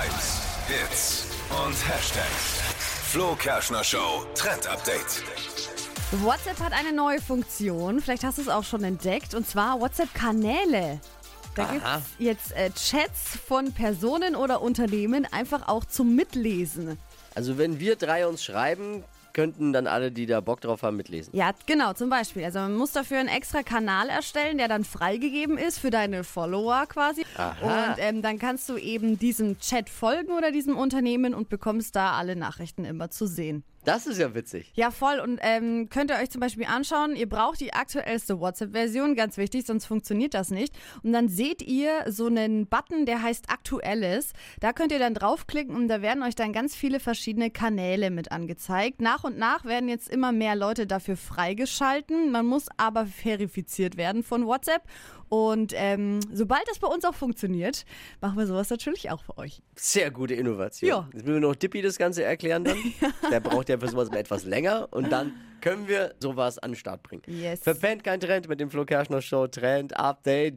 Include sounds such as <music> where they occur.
Hypes, Hits und Hashtags. Flo Kerschner Show Trend Update. WhatsApp hat eine neue Funktion, vielleicht hast du es auch schon entdeckt, und zwar WhatsApp-Kanäle. Da gibt es jetzt äh, Chats von Personen oder Unternehmen einfach auch zum Mitlesen. Also wenn wir drei uns schreiben, könnten dann alle, die da Bock drauf haben, mitlesen. Ja, genau, zum Beispiel. Also man muss dafür einen extra Kanal erstellen, der dann freigegeben ist für deine Follower quasi. Aha. Und ähm, dann kannst du eben diesem Chat folgen oder diesem Unternehmen und bekommst da alle Nachrichten immer zu sehen. Das ist ja witzig. Ja, voll. Und ähm, könnt ihr euch zum Beispiel anschauen, ihr braucht die aktuellste WhatsApp-Version, ganz wichtig, sonst funktioniert das nicht. Und dann seht ihr so einen Button, der heißt Aktuelles. Da könnt ihr dann draufklicken und da werden euch dann ganz viele verschiedene Kanäle mit angezeigt. Nach und nach werden jetzt immer mehr Leute dafür freigeschalten. Man muss aber verifiziert werden von WhatsApp. Und ähm, sobald das bei uns auch funktioniert, machen wir sowas natürlich auch für euch. Sehr gute Innovation. Ja. Jetzt müssen wir noch Dippy das Ganze erklären dann. <laughs> Der braucht ja für sowas etwas länger und dann können wir sowas an den Start bringen. Yes. Verpennt kein Trend mit dem Flo Kerschner Show Trend Update.